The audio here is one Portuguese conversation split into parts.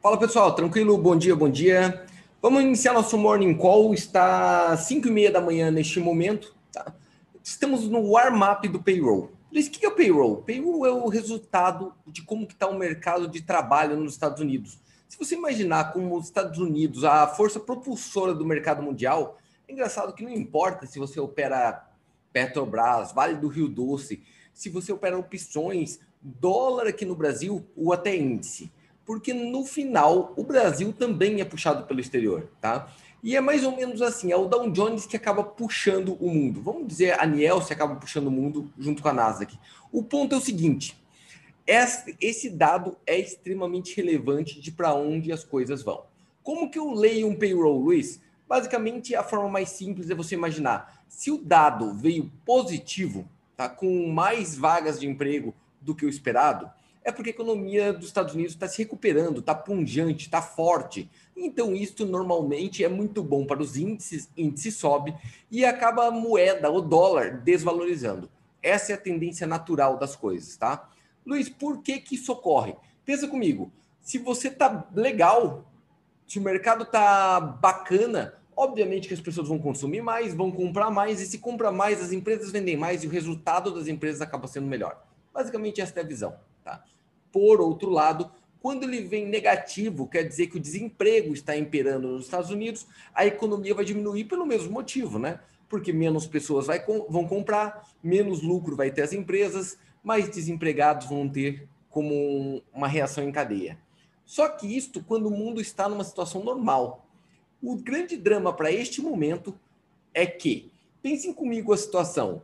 Fala pessoal, tranquilo? Bom dia, bom dia. Vamos iniciar nosso morning call. Está 5 e meia da manhã neste momento. Tá? Estamos no warm-up do payroll. Luiz, o que é o payroll? Payroll é o resultado de como está o mercado de trabalho nos Estados Unidos. Se você imaginar como os Estados Unidos, a força propulsora do mercado mundial, é engraçado que não importa se você opera Petrobras, Vale do Rio Doce, se você opera opções, dólar aqui no Brasil ou até índice porque no final o Brasil também é puxado pelo exterior, tá? E é mais ou menos assim, é o Dow Jones que acaba puxando o mundo. Vamos dizer, a Nielsen acaba puxando o mundo junto com a Nasdaq. O ponto é o seguinte, esse dado é extremamente relevante de para onde as coisas vão. Como que eu leio um payroll, Luiz? Basicamente, a forma mais simples é você imaginar, se o dado veio positivo, tá, com mais vagas de emprego do que o esperado, é porque a economia dos Estados Unidos está se recuperando, está punjante, está forte. Então, isso normalmente é muito bom para os índices, índice sobe e acaba a moeda, o dólar, desvalorizando. Essa é a tendência natural das coisas, tá? Luiz, por que, que isso ocorre? Pensa comigo, se você tá legal, se o mercado tá bacana, obviamente que as pessoas vão consumir mais, vão comprar mais, e se compra mais, as empresas vendem mais e o resultado das empresas acaba sendo melhor. Basicamente, essa é a visão, tá? Por outro lado, quando ele vem negativo, quer dizer que o desemprego está imperando nos Estados Unidos, a economia vai diminuir pelo mesmo motivo, né? Porque menos pessoas vai, vão comprar, menos lucro vai ter as empresas, mais desempregados vão ter como uma reação em cadeia. Só que isto quando o mundo está numa situação normal. O grande drama para este momento é que, pensem comigo a situação,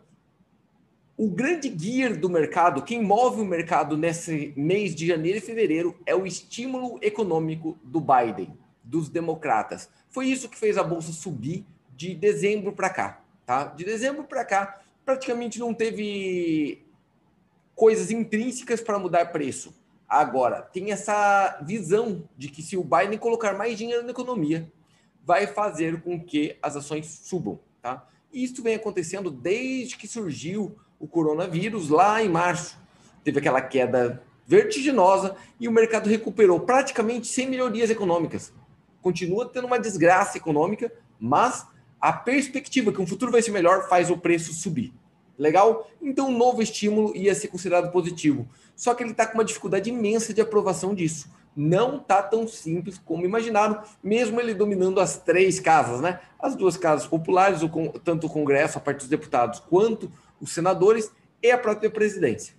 o grande gear do mercado, quem move o mercado nesse mês de janeiro e fevereiro, é o estímulo econômico do Biden, dos democratas. Foi isso que fez a bolsa subir de dezembro para cá, tá? De dezembro para cá, praticamente não teve coisas intrínsecas para mudar preço. Agora, tem essa visão de que se o Biden colocar mais dinheiro na economia, vai fazer com que as ações subam, tá? E isso vem acontecendo desde que surgiu o coronavírus lá em março. Teve aquela queda vertiginosa e o mercado recuperou praticamente sem melhorias econômicas. Continua tendo uma desgraça econômica, mas a perspectiva que um futuro vai ser melhor faz o preço subir. Legal? Então, um novo estímulo ia ser considerado positivo. Só que ele está com uma dificuldade imensa de aprovação disso. Não está tão simples como imaginaram, mesmo ele dominando as três casas, né? As duas casas populares, tanto o Congresso, a parte dos deputados, quanto os senadores e a própria presidência.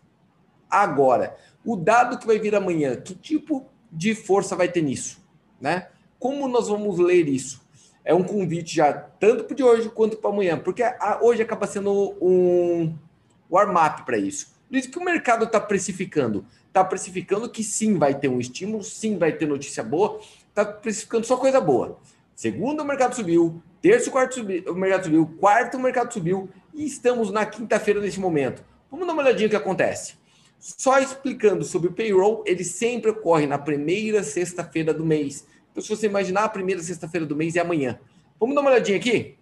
Agora, o dado que vai vir amanhã, que tipo de força vai ter nisso? Né? Como nós vamos ler isso? É um convite já tanto para de hoje quanto para amanhã, porque a, hoje acaba sendo um warm-up para isso. Diz que o mercado está precificando. Está precificando que sim vai ter um estímulo, sim vai ter notícia boa, está precificando só coisa boa. Segundo, o mercado subiu. Terço, quarto, subiu, o mercado subiu. Quarto, o mercado subiu. E estamos na quinta-feira nesse momento. Vamos dar uma olhadinha o que acontece. Só explicando sobre o payroll, ele sempre ocorre na primeira sexta-feira do mês. Então, se você imaginar, a primeira sexta-feira do mês é amanhã. Vamos dar uma olhadinha aqui?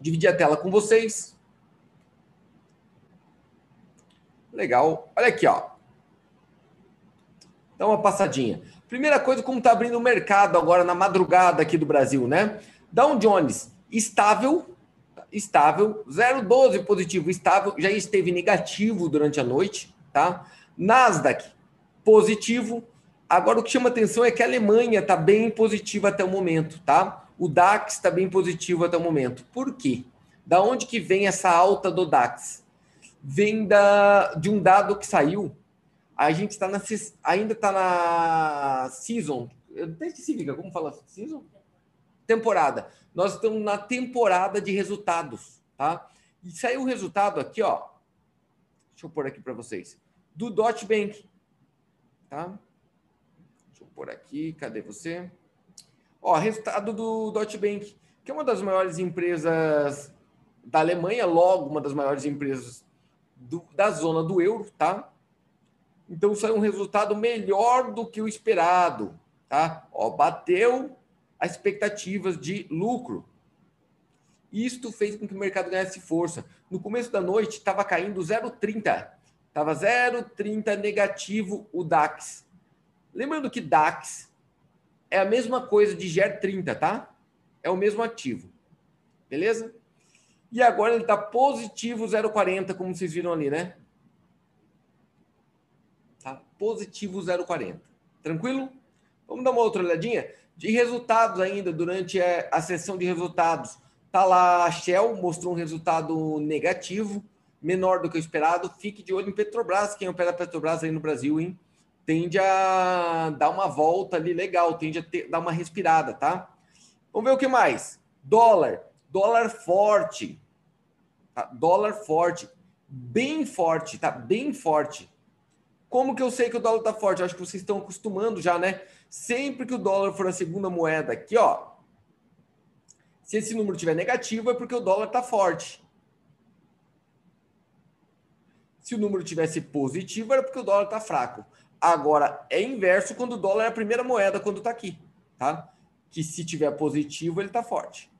Dividir a tela com vocês. Legal. Olha aqui, ó. Dá uma passadinha. Primeira coisa, como está abrindo o mercado agora na madrugada aqui do Brasil, né? Dow Jones, estável, estável, 0,12 positivo, estável, já esteve negativo durante a noite, tá? Nasdaq, positivo. Agora o que chama atenção é que a Alemanha está bem positiva até o momento, tá? O DAX está bem positivo até o momento. Por quê? Da onde que vem essa alta do DAX? Vem da, de um dado que saiu. A gente está ainda está na season. Eu sei se significa, como fala season? Temporada nós estamos na temporada de resultados, tá? E saiu o resultado aqui, ó. Deixa eu pôr aqui para vocês. Do Dot Bank, tá? Deixa eu pôr aqui, cadê você? Ó, resultado do Dot Bank, que é uma das maiores empresas da Alemanha, logo uma das maiores empresas do, da zona do euro, tá? Então saiu um resultado melhor do que o esperado, tá? Ó, bateu as expectativas de lucro. Isto fez com que o mercado ganhasse força. No começo da noite estava caindo 0,30. Estava 0,30 negativo o DAX. Lembrando que DAX é a mesma coisa de GER30, tá? É o mesmo ativo. Beleza? E agora ele está positivo 0,40, como vocês viram ali, né? Tá positivo 0,40. Tranquilo? Vamos dar uma outra olhadinha? De resultados ainda, durante a sessão de resultados. Tá lá a Shell, mostrou um resultado negativo, menor do que o esperado. Fique de olho em Petrobras, quem opera Petrobras aí no Brasil, hein? Tende a dar uma volta ali legal, tende a ter, dar uma respirada, tá? Vamos ver o que mais. Dólar. Dólar forte. Tá? Dólar forte. Bem forte, tá? Bem forte. Como que eu sei que o dólar está forte? Eu acho que vocês estão acostumando já, né? Sempre que o dólar for a segunda moeda aqui, ó. Se esse número tiver negativo, é porque o dólar está forte. Se o número tivesse positivo, era porque o dólar está fraco. Agora, é inverso quando o dólar é a primeira moeda quando está aqui, tá? Que se tiver positivo, ele está forte.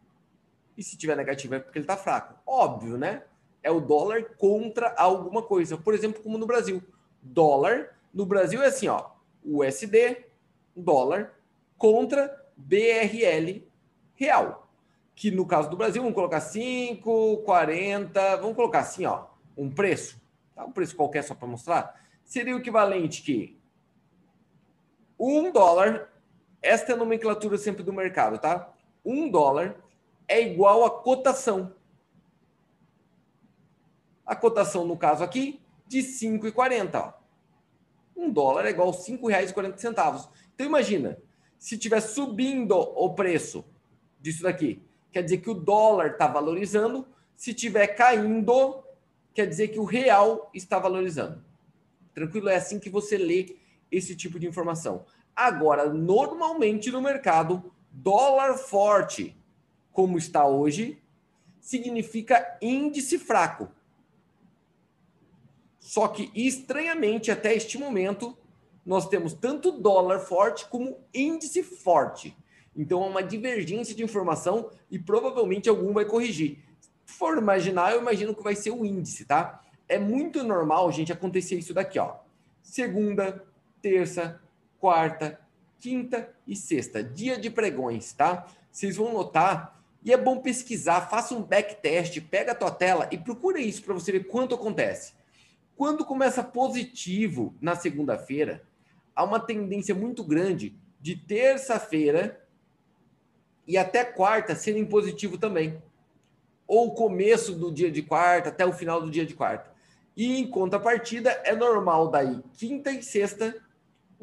E se tiver negativo, é porque ele está fraco. Óbvio, né? É o dólar contra alguma coisa. Por exemplo, como no Brasil dólar. No Brasil é assim, ó, USD, dólar, contra BRL real. Que no caso do Brasil, vamos colocar 5, 40, vamos colocar assim, ó, um preço, tá? um preço qualquer só para mostrar, seria o equivalente que um dólar, esta é a nomenclatura sempre do mercado, tá? Um dólar é igual a cotação. A cotação, no caso aqui, de 5,40. Um dólar é igual a R$ 5,40. Então imagina, se estiver subindo o preço disso daqui, quer dizer que o dólar está valorizando. Se estiver caindo, quer dizer que o real está valorizando. Tranquilo? É assim que você lê esse tipo de informação. Agora, normalmente no mercado, dólar forte, como está hoje, significa índice fraco. Só que, estranhamente, até este momento, nós temos tanto dólar forte como índice forte. Então, é uma divergência de informação e provavelmente algum vai corrigir. Se for imaginar, eu imagino que vai ser o índice, tá? É muito normal, gente, acontecer isso daqui, ó. Segunda, terça, quarta, quinta e sexta. Dia de pregões, tá? Vocês vão notar. E é bom pesquisar, faça um backtest, pega a tua tela e procura isso para você ver quanto acontece. Quando começa positivo na segunda-feira, há uma tendência muito grande de terça-feira e até quarta serem positivo também. Ou começo do dia de quarta até o final do dia de quarta. E em contrapartida, é normal daí quinta e sexta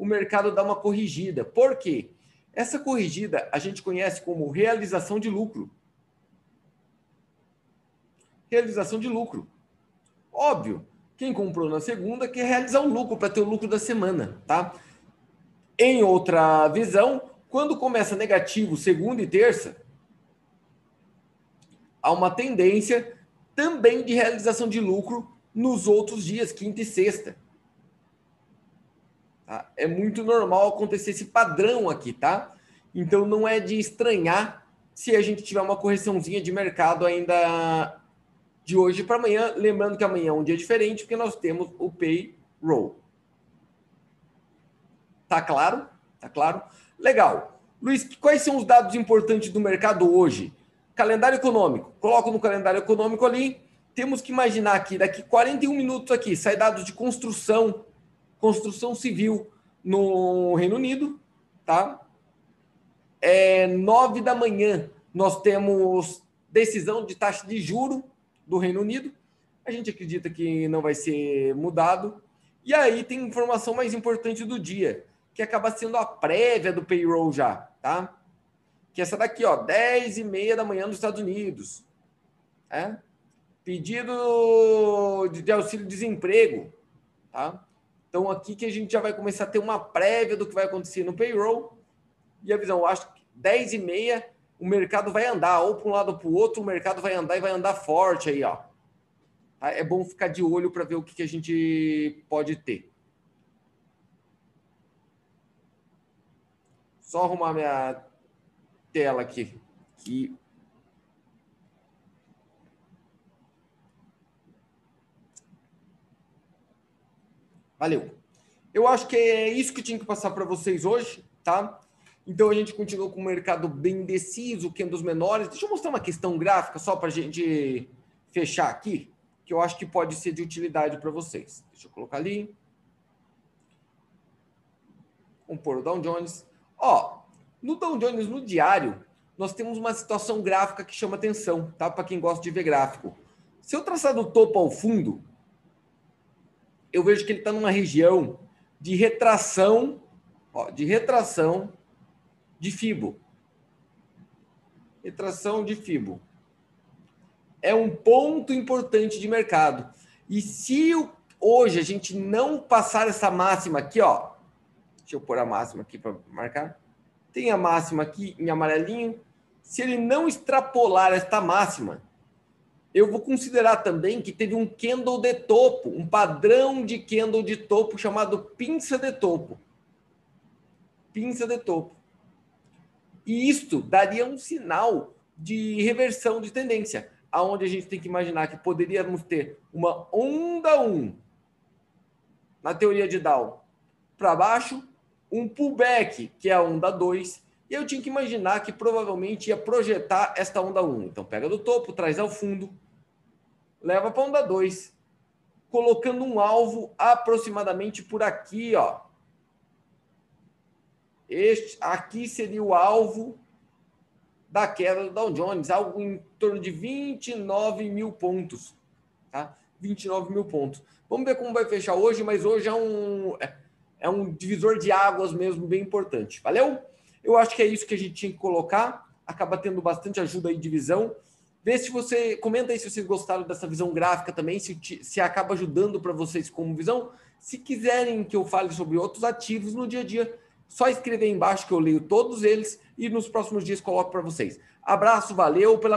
o mercado dá uma corrigida. Por quê? Essa corrigida a gente conhece como realização de lucro. Realização de lucro. Óbvio, quem comprou na segunda quer realizar o lucro para ter o lucro da semana, tá? Em outra visão, quando começa negativo segunda e terça, há uma tendência também de realização de lucro nos outros dias, quinta e sexta. Tá? É muito normal acontecer esse padrão aqui, tá? Então não é de estranhar se a gente tiver uma correçãozinha de mercado ainda de hoje para amanhã. Lembrando que amanhã é um dia diferente, porque nós temos o payroll. Tá claro? Tá claro? Legal. Luiz, quais são os dados importantes do mercado hoje? Calendário econômico. Coloco no calendário econômico ali. Temos que imaginar que daqui 41 minutos aqui sai dados de construção, construção civil no Reino Unido, tá? É nove da manhã nós temos decisão de taxa de juro do Reino Unido. A gente acredita que não vai ser mudado. E aí tem informação mais importante do dia, que acaba sendo a prévia do payroll já, tá? Que é essa daqui, ó, 10 e meia da manhã nos Estados Unidos. É? Pedido de auxílio-desemprego, tá? Então aqui que a gente já vai começar a ter uma prévia do que vai acontecer no payroll. E a visão, acho que 10 e meia o mercado vai andar, ou para um lado ou para o outro, o mercado vai andar e vai andar forte aí, ó. É bom ficar de olho para ver o que, que a gente pode ter. Só arrumar minha tela aqui. Valeu. Eu acho que é isso que tinha que passar para vocês hoje, tá? Então a gente continuou com o mercado bem deciso, que é um dos menores. Deixa eu mostrar uma questão gráfica só para a gente fechar aqui, que eu acho que pode ser de utilidade para vocês. Deixa eu colocar ali. Vamos pôr o Dow Jones. Ó, no Dow Jones, no diário, nós temos uma situação gráfica que chama atenção, tá? Para quem gosta de ver gráfico. Se eu traçar do topo ao fundo, eu vejo que ele está numa região de retração, ó, de retração de FIBO. Retração de FIBO. É um ponto importante de mercado. E se hoje a gente não passar essa máxima aqui, ó, deixa eu pôr a máxima aqui para marcar. Tem a máxima aqui em amarelinho. Se ele não extrapolar esta máxima, eu vou considerar também que teve um candle de topo, um padrão de candle de topo chamado pinça de topo. Pinça de topo. E isto daria um sinal de reversão de tendência, aonde a gente tem que imaginar que poderíamos ter uma onda 1 na teoria de Dow para baixo, um pullback, que é a onda 2, e eu tinha que imaginar que provavelmente ia projetar esta onda 1. Então pega do topo, traz ao fundo, leva para a onda 2, colocando um alvo aproximadamente por aqui, ó. Este aqui seria o alvo da queda do Dow Jones, algo em torno de 29 mil pontos, tá? 29 mil pontos. Vamos ver como vai fechar hoje, mas hoje é um é, é um divisor de águas mesmo bem importante. Valeu? Eu acho que é isso que a gente tinha que colocar. Acaba tendo bastante ajuda aí de visão. Vê se você comenta aí se vocês gostaram dessa visão gráfica também, se, se acaba ajudando para vocês como visão. Se quiserem que eu fale sobre outros ativos no dia a dia, só escrever embaixo que eu leio todos eles e nos próximos dias coloco para vocês. Abraço, valeu pela